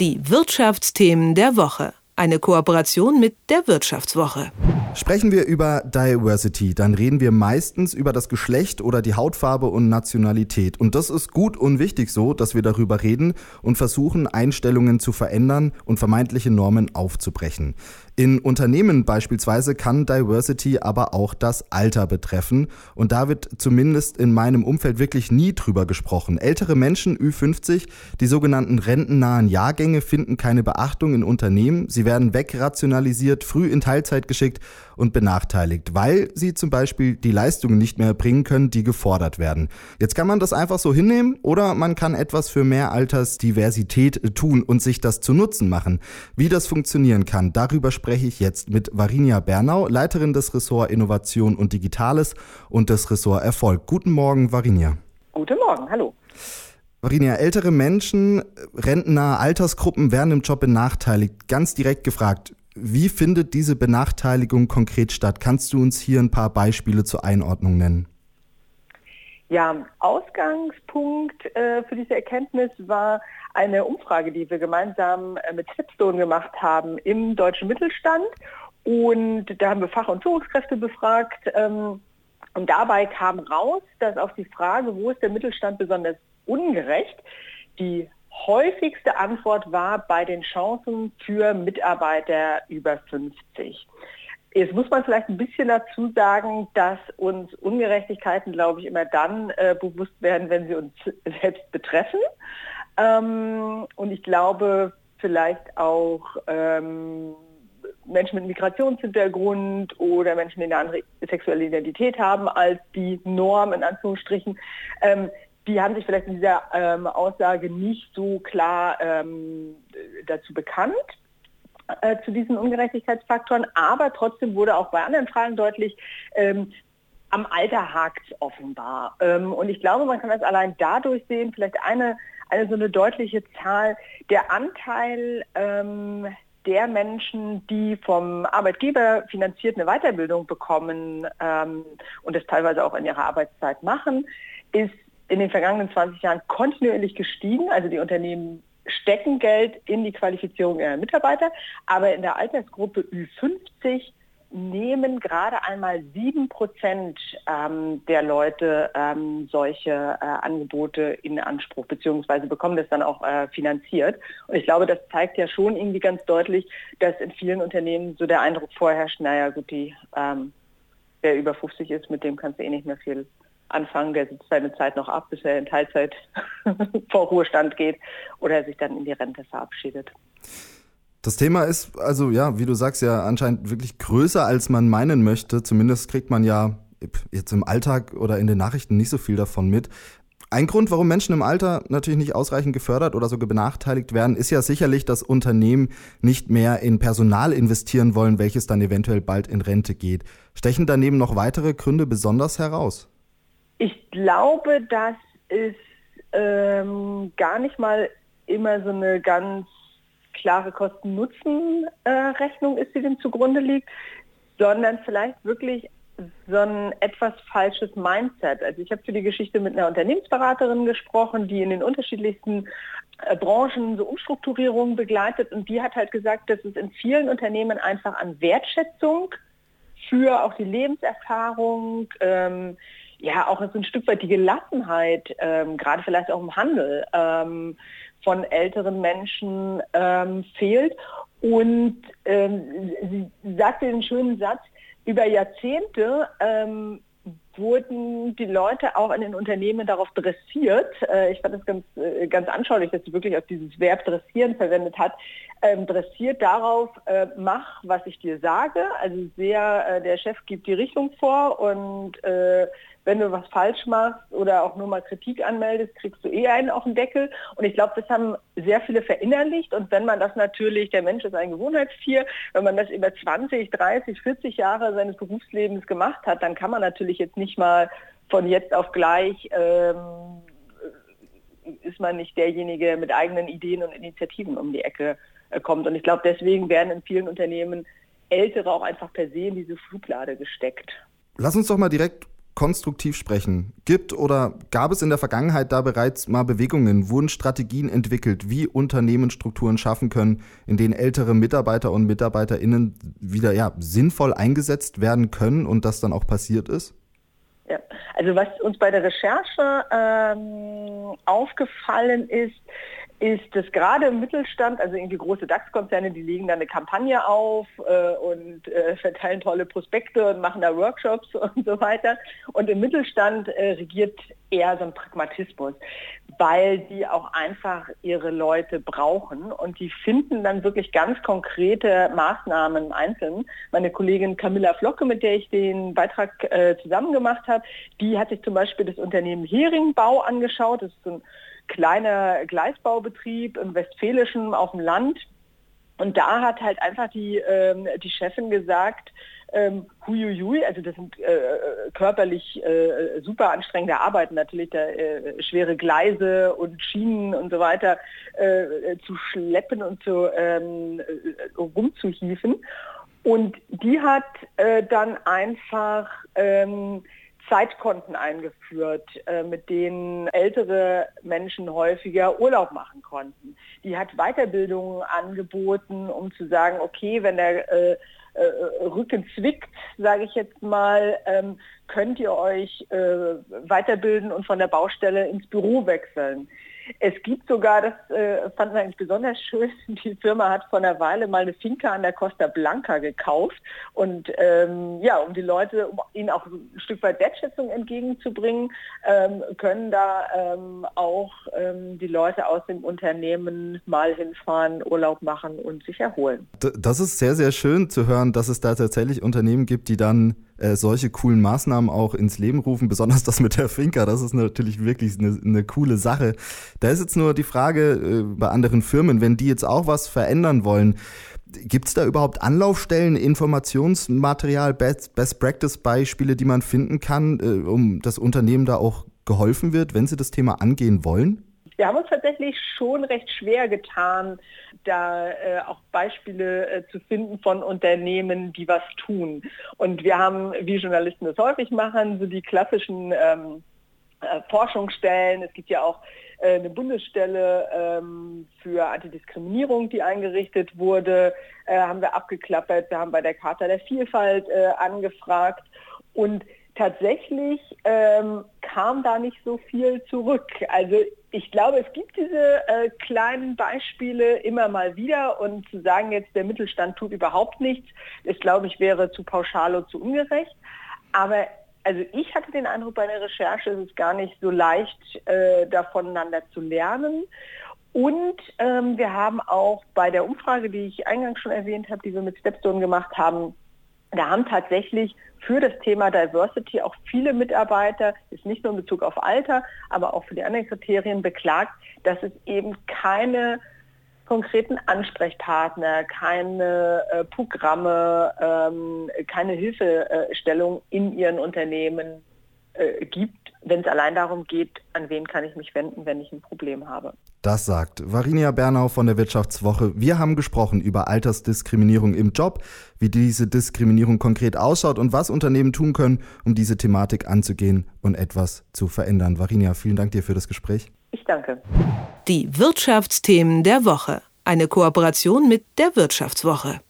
Die Wirtschaftsthemen der Woche. Eine Kooperation mit der Wirtschaftswoche. Sprechen wir über Diversity, dann reden wir meistens über das Geschlecht oder die Hautfarbe und Nationalität. Und das ist gut und wichtig so, dass wir darüber reden und versuchen, Einstellungen zu verändern und vermeintliche Normen aufzubrechen. In Unternehmen beispielsweise kann Diversity aber auch das Alter betreffen. Und da wird zumindest in meinem Umfeld wirklich nie drüber gesprochen. Ältere Menschen, Ü50, die sogenannten rentennahen Jahrgänge, finden keine Beachtung in Unternehmen. Sie werden wegrationalisiert, früh in Teilzeit geschickt und benachteiligt, weil sie zum Beispiel die Leistungen nicht mehr erbringen können, die gefordert werden. Jetzt kann man das einfach so hinnehmen oder man kann etwas für mehr Altersdiversität tun und sich das zu Nutzen machen. Wie das funktionieren kann, darüber spreche ich jetzt mit Varinia Bernau, Leiterin des Ressort Innovation und Digitales und des Ressort Erfolg. Guten Morgen, Varinia. Guten Morgen, hallo. Varinia, ältere Menschen, rentennahe Altersgruppen werden im Job benachteiligt. Ganz direkt gefragt, wie findet diese Benachteiligung konkret statt? Kannst du uns hier ein paar Beispiele zur Einordnung nennen? Ja, Ausgangspunkt äh, für diese Erkenntnis war eine Umfrage, die wir gemeinsam äh, mit Stepstone gemacht haben im deutschen Mittelstand. Und da haben wir Fach- und Führungskräfte befragt. Ähm, und dabei kam raus, dass auf die Frage, wo ist der Mittelstand besonders ungerecht, die häufigste Antwort war bei den Chancen für Mitarbeiter über 50. Jetzt muss man vielleicht ein bisschen dazu sagen, dass uns Ungerechtigkeiten, glaube ich, immer dann äh, bewusst werden, wenn sie uns selbst betreffen. Ähm, und ich glaube vielleicht auch ähm, Menschen mit Migrationshintergrund oder Menschen, die eine andere sexuelle Identität haben als die Norm in Anführungsstrichen, ähm, die haben sich vielleicht in dieser ähm, Aussage nicht so klar ähm, dazu bekannt äh, zu diesen Ungerechtigkeitsfaktoren, aber trotzdem wurde auch bei anderen Fragen deutlich, ähm, am Alter hakt es offenbar. Ähm, und ich glaube, man kann das allein dadurch sehen, vielleicht eine, eine so eine deutliche Zahl, der Anteil ähm, der Menschen, die vom Arbeitgeber finanziert eine Weiterbildung bekommen ähm, und das teilweise auch in ihrer Arbeitszeit machen, ist in den vergangenen 20 Jahren kontinuierlich gestiegen. Also die Unternehmen stecken Geld in die Qualifizierung ihrer Mitarbeiter, aber in der Altersgruppe Ü50 nehmen gerade einmal sieben Prozent ähm, der Leute ähm, solche äh, Angebote in Anspruch, beziehungsweise bekommen das dann auch äh, finanziert. Und ich glaube, das zeigt ja schon irgendwie ganz deutlich, dass in vielen Unternehmen so der Eindruck vorherrscht, naja gut, die, ähm, wer über 50 ist, mit dem kannst du eh nicht mehr viel anfangen, der sitzt seine Zeit noch ab, bis er in Teilzeit vor Ruhestand geht oder sich dann in die Rente verabschiedet. Das Thema ist also, ja, wie du sagst, ja anscheinend wirklich größer, als man meinen möchte. Zumindest kriegt man ja jetzt im Alltag oder in den Nachrichten nicht so viel davon mit. Ein Grund, warum Menschen im Alter natürlich nicht ausreichend gefördert oder sogar benachteiligt werden, ist ja sicherlich, dass Unternehmen nicht mehr in Personal investieren wollen, welches dann eventuell bald in Rente geht. Stechen daneben noch weitere Gründe besonders heraus? Ich glaube, dass es ähm, gar nicht mal immer so eine ganz klare Kosten-Nutzen-Rechnung ist, die dem zugrunde liegt, sondern vielleicht wirklich so ein etwas falsches Mindset. Also ich habe für die Geschichte mit einer Unternehmensberaterin gesprochen, die in den unterschiedlichsten äh, Branchen so Umstrukturierungen begleitet und die hat halt gesagt, dass es in vielen Unternehmen einfach an Wertschätzung für auch die Lebenserfahrung, ähm, ja auch so ein Stück weit die Gelassenheit, ähm, gerade vielleicht auch im Handel ähm, von älteren Menschen ähm, fehlt. Und ähm, sie sagte den schönen Satz, über Jahrzehnte ähm, wurden die Leute auch in den Unternehmen darauf dressiert. Äh, ich fand das ganz, äh, ganz anschaulich, dass sie wirklich auch dieses Verb dressieren verwendet hat. Ähm, dressiert darauf, äh, mach, was ich dir sage. Also sehr, äh, der Chef gibt die Richtung vor und äh, wenn du was falsch machst oder auch nur mal Kritik anmeldest, kriegst du eh einen auf den Deckel. Und ich glaube, das haben sehr viele verinnerlicht. Und wenn man das natürlich, der Mensch ist ein Gewohnheitstier, wenn man das über 20, 30, 40 Jahre seines Berufslebens gemacht hat, dann kann man natürlich jetzt nicht mal von jetzt auf gleich ähm, ist man nicht derjenige mit eigenen Ideen und Initiativen um die Ecke äh, kommt. Und ich glaube, deswegen werden in vielen Unternehmen Ältere auch einfach per se in diese Fluglade gesteckt. Lass uns doch mal direkt konstruktiv sprechen. Gibt oder gab es in der Vergangenheit da bereits mal Bewegungen? Wurden Strategien entwickelt, wie Unternehmen Strukturen schaffen können, in denen ältere Mitarbeiter und MitarbeiterInnen wieder ja, sinnvoll eingesetzt werden können und das dann auch passiert ist? Ja, also was uns bei der Recherche ähm, aufgefallen ist, ist, dass gerade im Mittelstand, also irgendwie große DAX-Konzerne, die legen da eine Kampagne auf äh, und äh, verteilen tolle Prospekte und machen da Workshops und so weiter. Und im Mittelstand äh, regiert eher so ein Pragmatismus, weil die auch einfach ihre Leute brauchen und die finden dann wirklich ganz konkrete Maßnahmen einzeln. Meine Kollegin Camilla Flocke, mit der ich den Beitrag äh, zusammen gemacht habe, die hat sich zum Beispiel das Unternehmen Heringbau angeschaut. Das ist so ein kleiner Gleisbaubetrieb im Westfälischen auf dem Land. Und da hat halt einfach die, ähm, die Chefin gesagt, ähm, huiuiui, also das sind äh, körperlich äh, super anstrengende Arbeiten, natürlich da, äh, schwere Gleise und Schienen und so weiter äh, zu schleppen und zu ähm, äh, rumzuhieven. Und die hat äh, dann einfach ähm, Zeitkonten eingeführt, äh, mit denen ältere Menschen häufiger Urlaub machen konnten. Die hat Weiterbildungen angeboten, um zu sagen, okay, wenn der äh, äh, Rücken zwickt, sage ich jetzt mal, ähm, könnt ihr euch weiterbilden und von der Baustelle ins Büro wechseln. Es gibt sogar, das äh, wir eigentlich besonders schön, die Firma hat vor einer Weile mal eine Finca an der Costa Blanca gekauft und ähm, ja, um die Leute, um ihnen auch ein Stück weit Wertschätzung entgegenzubringen, ähm, können da ähm, auch ähm, die Leute aus dem Unternehmen mal hinfahren, Urlaub machen und sich erholen. Das ist sehr, sehr schön zu hören, dass es da tatsächlich Unternehmen gibt, die dann äh, solche coolen Maßnahmen auch ins Leben rufen, besonders das mit der Finca, das ist natürlich wirklich eine, eine coole Sache. Da ist jetzt nur die Frage äh, bei anderen Firmen, wenn die jetzt auch was verändern wollen, Gibt es da überhaupt Anlaufstellen, Informationsmaterial, Best, Best Practice-Beispiele, die man finden kann, äh, um das Unternehmen da auch geholfen wird, wenn sie das Thema angehen wollen? Wir haben uns tatsächlich schon recht schwer getan, da äh, auch Beispiele äh, zu finden von Unternehmen, die was tun. Und wir haben, wie Journalisten das häufig machen, so die klassischen ähm, äh, Forschungsstellen. Es gibt ja auch äh, eine Bundesstelle ähm, für Antidiskriminierung, die eingerichtet wurde, äh, haben wir abgeklappert. Wir haben bei der Charta der Vielfalt äh, angefragt. Und tatsächlich ähm, kam da nicht so viel zurück. Also ich glaube, es gibt diese äh, kleinen Beispiele immer mal wieder und zu sagen jetzt, der Mittelstand tut überhaupt nichts, das glaube ich wäre zu pauschal und zu ungerecht. Aber also ich hatte den Eindruck bei der Recherche, es ist gar nicht so leicht, äh, da voneinander zu lernen. Und ähm, wir haben auch bei der Umfrage, die ich eingangs schon erwähnt habe, die wir mit Stepstone gemacht haben, da haben tatsächlich für das Thema Diversity auch viele Mitarbeiter, ist nicht nur in Bezug auf Alter, aber auch für die anderen Kriterien beklagt, dass es eben keine konkreten Ansprechpartner, keine äh, Programme, ähm, keine Hilfestellung in ihren Unternehmen äh, gibt, wenn es allein darum geht, an wen kann ich mich wenden, wenn ich ein Problem habe. Das sagt Varinia Bernau von der Wirtschaftswoche. Wir haben gesprochen über Altersdiskriminierung im Job, wie diese Diskriminierung konkret ausschaut und was Unternehmen tun können, um diese Thematik anzugehen und etwas zu verändern. Varinia, vielen Dank dir für das Gespräch. Ich danke. Die Wirtschaftsthemen der Woche. Eine Kooperation mit der Wirtschaftswoche.